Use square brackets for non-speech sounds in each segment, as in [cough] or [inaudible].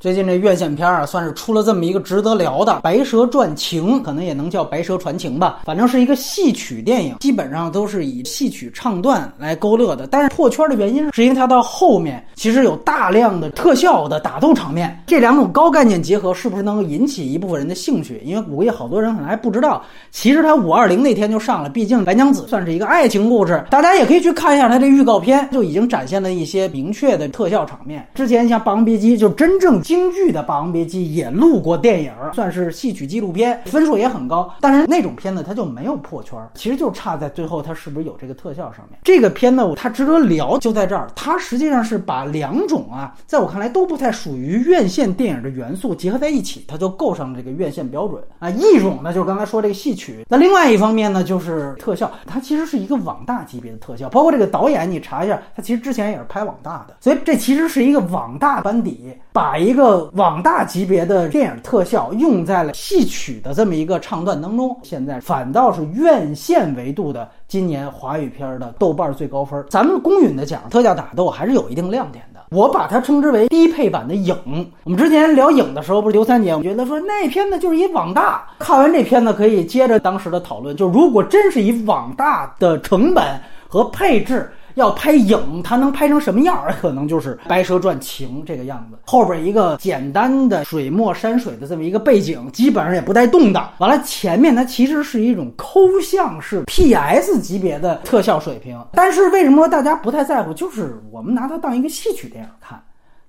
最近这院线片啊，算是出了这么一个值得聊的《白蛇传情》，可能也能叫《白蛇传情》吧。反正是一个戏曲电影，基本上都是以戏曲唱段来勾勒的。但是破圈的原因是因为它到后面其实有大量的特效的打斗场面，这两种高概念结合，是不是能够引起一部分人的兴趣？因为我估计好多人可能还不知道，其实它五二零那天就上了，毕竟《白娘子》算是一个爱情故事，大家也可以去看一下它这预告片，就已经展现了一些明确的特效场面。之前像《霸王别姬》就真正。京剧的《霸王别姬》也录过电影，算是戏曲纪录片，分数也很高。但是那种片子它就没有破圈，其实就差在最后它是不是有这个特效上面。这个片呢，它值得聊就在这儿，它实际上是把两种啊，在我看来都不太属于院线电影的元素结合在一起，它就够上了这个院线标准啊。一种呢就是刚才说这个戏曲，那另外一方面呢就是特效，它其实是一个网大级别的特效，包括这个导演你查一下，他其实之前也是拍网大的，所以这其实是一个网大班底把一个。网大级别的电影特效用在了戏曲的这么一个唱段当中，现在反倒是院线维度的今年华语片的豆瓣最高分。咱们公允的讲，特效打斗还是有一定亮点的。我把它称之为低配版的影。我们之前聊影的时候，不是刘三姐，我觉得说那片子就是一网大。看完这片子可以接着当时的讨论，就如果真是以网大的成本和配置。要拍影，它能拍成什么样儿？可能就是《白蛇传情》这个样子。后边一个简单的水墨山水的这么一个背景，基本上也不带动的。完了，前面它其实是一种抠像式 [laughs] PS 级别的特效水平。但是为什么说大家不太在乎？就是我们拿它当一个戏曲电影看。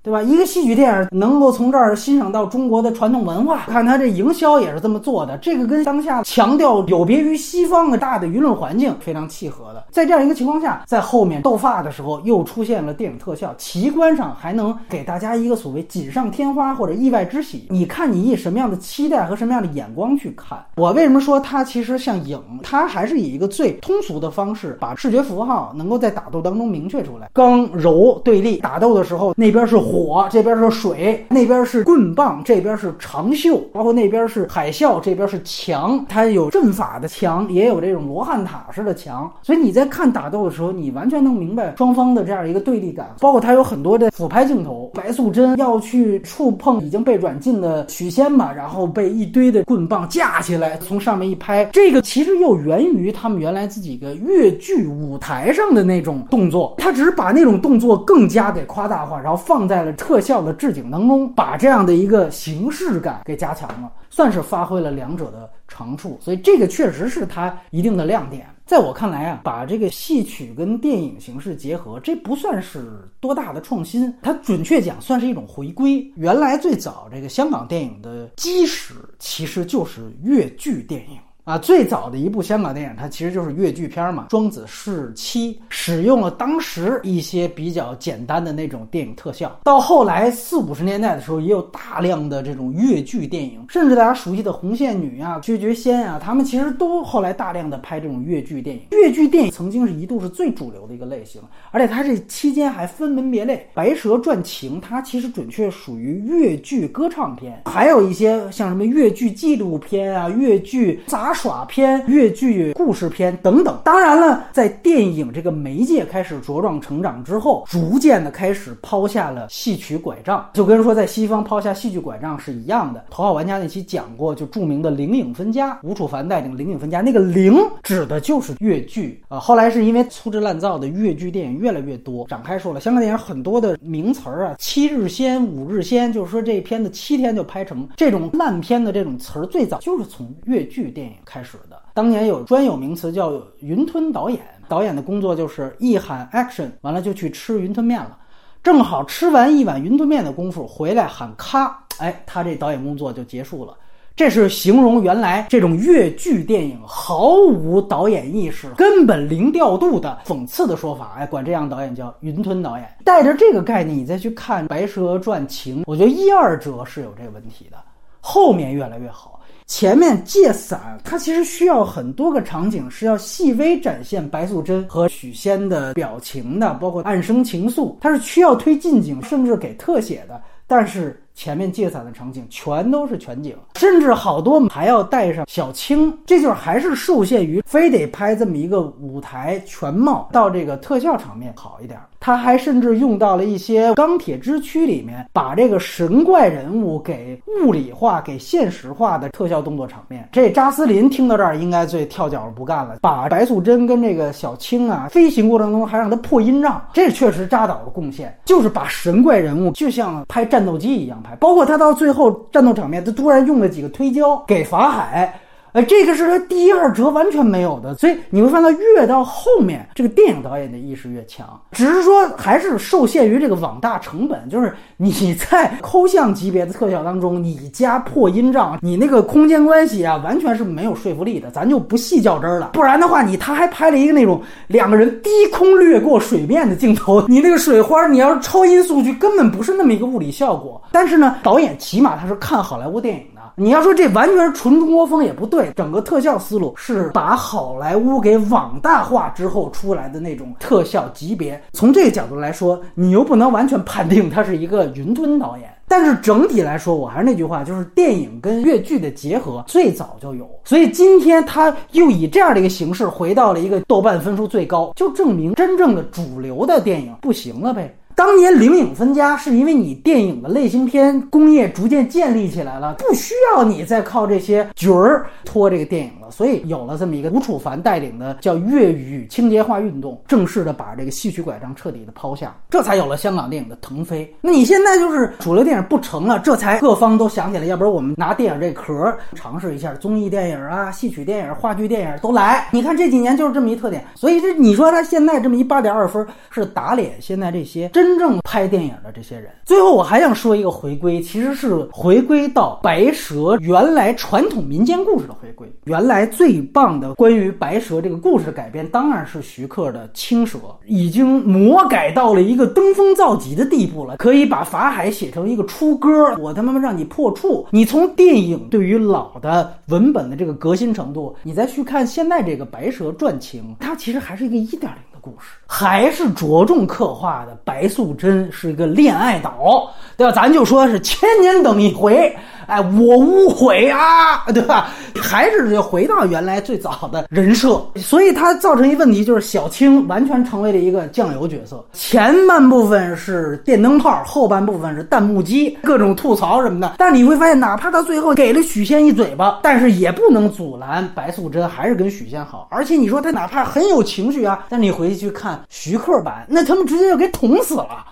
对吧？一个戏曲电影能够从这儿欣赏到中国的传统文化，看它这营销也是这么做的。这个跟当下强调有别于西方的大的舆论环境非常契合的。在这样一个情况下，在后面斗发的时候又出现了电影特效，奇观上还能给大家一个所谓锦上添花或者意外之喜。你看你以什么样的期待和什么样的眼光去看？我为什么说它其实像影？它还是以一个最通俗的方式，把视觉符号能够在打斗当中明确出来。刚柔对立，打斗的时候那边是。火这边是水，那边是棍棒，这边是长袖，包括那边是海啸，这边是墙。它有阵法的墙，也有这种罗汉塔式的墙。所以你在看打斗的时候，你完全能明白双方的这样一个对立感。包括它有很多的俯拍镜头，白素贞要去触碰已经被软禁的许仙嘛，然后被一堆的棍棒架起来，从上面一拍，这个其实又源于他们原来自己的越剧舞台上的那种动作，他只是把那种动作更加给夸大化，然后放在。在特效的置景当中，把这样的一个形式感给加强了，算是发挥了两者的长处，所以这个确实是它一定的亮点。在我看来啊，把这个戏曲跟电影形式结合，这不算是多大的创新，它准确讲算是一种回归。原来最早这个香港电影的基石其实就是粤剧电影。啊，最早的一部香港电影，它其实就是越剧片嘛，《庄子试妻》使用了当时一些比较简单的那种电影特效。到后来四五十年代的时候，也有大量的这种越剧电影，甚至大家熟悉的红线女啊、薛觉仙啊，他们其实都后来大量的拍这种越剧电影。越剧电影曾经是一度是最主流的一个类型，而且它这期间还分门别类，《白蛇传情》它其实准确属于越剧歌唱片，还有一些像什么越剧纪录片啊、越剧杂。耍片、越剧故事片等等，当然了，在电影这个媒介开始茁壮成长之后，逐渐的开始抛下了戏曲拐杖，就跟说在西方抛下戏剧拐杖是一样的。头号玩家那期讲过，就著名的灵影分家，吴楚凡带领灵影分家，那个灵指的就是越剧啊。后来是因为粗制滥造的越剧电影越来越多，展开说了，香港电影很多的名词儿啊，七日仙、五日仙，就是说这片子七天就拍成这种烂片的这种词儿，最早就是从越剧电影。开始的，当年有专有名词叫“云吞导演”，导演的工作就是一喊 action，完了就去吃云吞面了，正好吃完一碗云吞面的功夫回来喊咔，哎，他这导演工作就结束了。这是形容原来这种越剧电影毫无导演意识、根本零调度的讽刺的说法，哎，管这样导演叫云吞导演。带着这个概念，你再去看《白蛇传情》，我觉得一二者是有这个问题的，后面越来越好。前面借伞，它其实需要很多个场景，是要细微展现白素贞和许仙的表情的，包括暗生情愫，它是需要推近景，甚至给特写的。但是前面借伞的场景全都是全景，甚至好多还要带上小青，这就是还是受限于非得拍这么一个舞台全貌，到这个特效场面好一点。他还甚至用到了一些钢铁之躯里面，把这个神怪人物给物理化、给现实化的特效动作场面。这扎斯林听到这儿应该最跳脚不干了，把白素贞跟这个小青啊飞行过程中还让他破音障，这确实扎导的贡献，就是把神怪人物就像拍战斗机一样拍，包括他到最后战斗场面，他突然用了几个推胶给法海。哎，这个是他第一二折完全没有的，所以你会发现越到后面，这个电影导演的意识越强。只是说还是受限于这个网大成本，就是你在抠像级别的特效当中，你加破音障，你那个空间关系啊，完全是没有说服力的。咱就不细较真了。不然的话，你他还拍了一个那种两个人低空掠过水面的镜头，你那个水花，你要是超音速去，根本不是那么一个物理效果。但是呢，导演起码他是看好莱坞电影的。你要说这完全是纯中国风也不对，整个特效思路是把好莱坞给网大化之后出来的那种特效级别。从这个角度来说，你又不能完全判定他是一个云吞导演。但是整体来说，我还是那句话，就是电影跟越剧的结合最早就有，所以今天他又以这样的一个形式回到了一个豆瓣分数最高，就证明真正的主流的电影不行了呗。当年灵影分家，是因为你电影的类型片工业逐渐建立起来了，不需要你再靠这些角儿拖这个电影了，所以有了这么一个吴楚凡带领的叫粤语清洁化运动，正式的把这个戏曲拐杖彻底的抛下，这才有了香港电影的腾飞。那你现在就是主流电影不成了，这才各方都想起来，要不然我们拿电影这壳尝试一下综艺电影啊、戏曲电影、话剧电影都来。你看这几年就是这么一特点，所以这你说他现在这么一八点二分，是打脸现在这些真。真正拍电影的这些人，最后我还想说一个回归，其实是回归到白蛇原来传统民间故事的回归。原来最棒的关于白蛇这个故事的改编，当然是徐克的《青蛇》，已经魔改到了一个登峰造极的地步了，可以把法海写成一个出歌，我他妈让你破处。你从电影对于老的文本的这个革新程度，你再去看现在这个白蛇传情，它其实还是一个一点零。故事还是着重刻画的白素贞是一个恋爱岛，对吧？咱就说是千年等一回，哎，我无悔啊，[laughs] 对吧？还是就回到原来最早的人设，所以它造成一问题，就是小青完全成为了一个酱油角色，前半部分是电灯泡，后半部分是弹幕机，各种吐槽什么的。但你会发现，哪怕他最后给了许仙一嘴巴，但是也不能阻拦白素贞还是跟许仙好。而且你说他哪怕很有情绪啊，但你回。去看徐克版，那他们直接就给捅死了，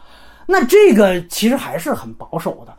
那这个其实还是很保守的，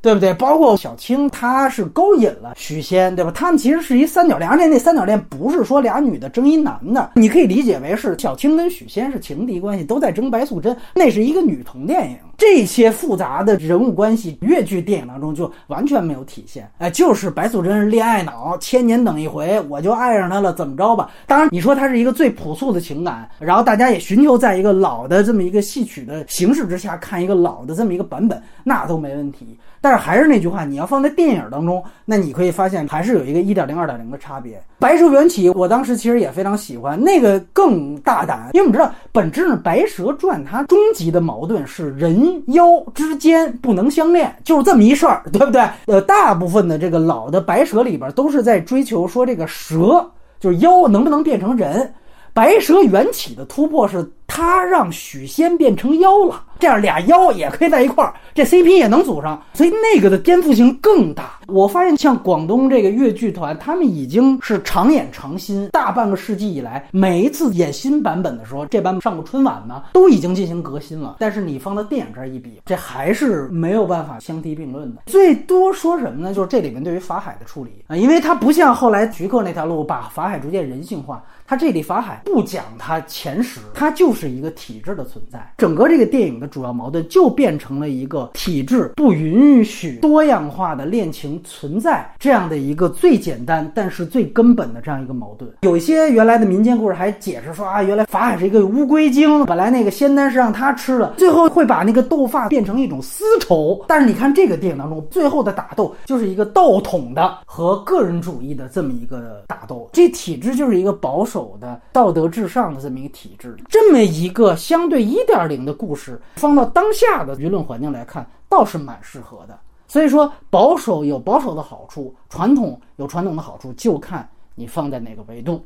对不对？包括小青，她是勾引了许仙，对吧？他们其实是一三角恋，而且那三角恋不是说俩女的争一男的，你可以理解为是小青跟许仙是情敌关系，都在争白素贞，那是一个女同电影。这些复杂的人物关系，越剧电影当中就完全没有体现。哎，就是白素贞恋爱脑，千年等一回，我就爱上他了，怎么着吧？当然，你说他是一个最朴素的情感，然后大家也寻求在一个老的这么一个戏曲的形式之下看一个老的这么一个版本，那都没问题。但是还是那句话，你要放在电影当中，那你可以发现还是有一个一点零、二点零的差别。白蛇缘起，我当时其实也非常喜欢，那个更大胆，因为我们知道本质上《白蛇传》它终极的矛盾是人妖之间不能相恋，就是这么一事儿，对不对？呃，大部分的这个老的白蛇里边都是在追求说这个蛇就是妖能不能变成人，白蛇缘起的突破是。他让许仙变成妖了，这样俩妖也可以在一块儿，这 CP 也能组上，所以那个的颠覆性更大。我发现像广东这个粤剧团，他们已经是常演常新，大半个世纪以来，每一次演新版本的时候，这版本上过春晚呢，都已经进行革新了。但是你放到电影这儿一比，这还是没有办法相提并论的。最多说什么呢？就是这里面对于法海的处理啊，因为他不像后来徐克那条路把法海逐渐人性化，他这里法海不讲他前史，他就是。一个体制的存在，整个这个电影的的主要矛盾就变成了一个体制不允许多样化的恋情存在这样的一个最简单但是最根本的这样一个矛盾。有一些原来的民间故事还解释说啊，原来法海是一个乌龟精，本来那个仙丹是让他吃的，最后会把那个斗发变成一种丝绸。但是你看这个电影当中最后的打斗就是一个道统的和个人主义的这么一个打斗，这体制就是一个保守的道德至上的这么一个体制，这么。一个相对一点零的故事，放到当下的舆论环境来看，倒是蛮适合的。所以说，保守有保守的好处，传统有传统的好处，就看你放在哪个维度。